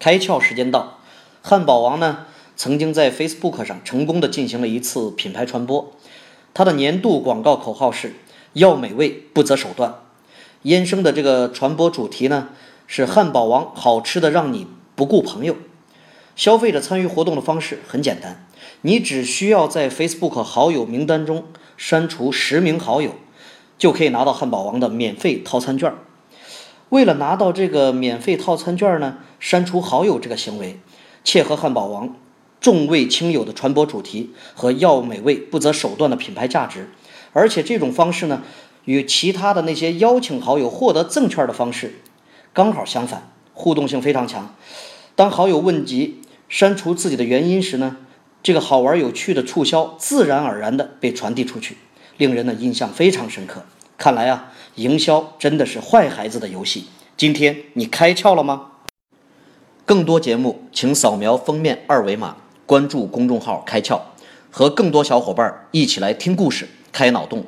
开窍时间到，汉堡王呢曾经在 Facebook 上成功的进行了一次品牌传播，它的年度广告口号是“要美味不择手段”，燕生的这个传播主题呢是汉堡王好吃的让你不顾朋友。消费者参与活动的方式很简单，你只需要在 Facebook 好友名单中删除十名好友，就可以拿到汉堡王的免费套餐券儿。为了拿到这个免费套餐券呢，删除好友这个行为，切合汉堡王重味轻友的传播主题和要美味不择手段的品牌价值，而且这种方式呢，与其他的那些邀请好友获得赠券的方式刚好相反，互动性非常强。当好友问及删除自己的原因时呢，这个好玩有趣的促销自然而然的被传递出去，令人呢印象非常深刻。看来啊。营销真的是坏孩子的游戏。今天你开窍了吗？更多节目，请扫描封面二维码，关注公众号“开窍”，和更多小伙伴一起来听故事、开脑洞。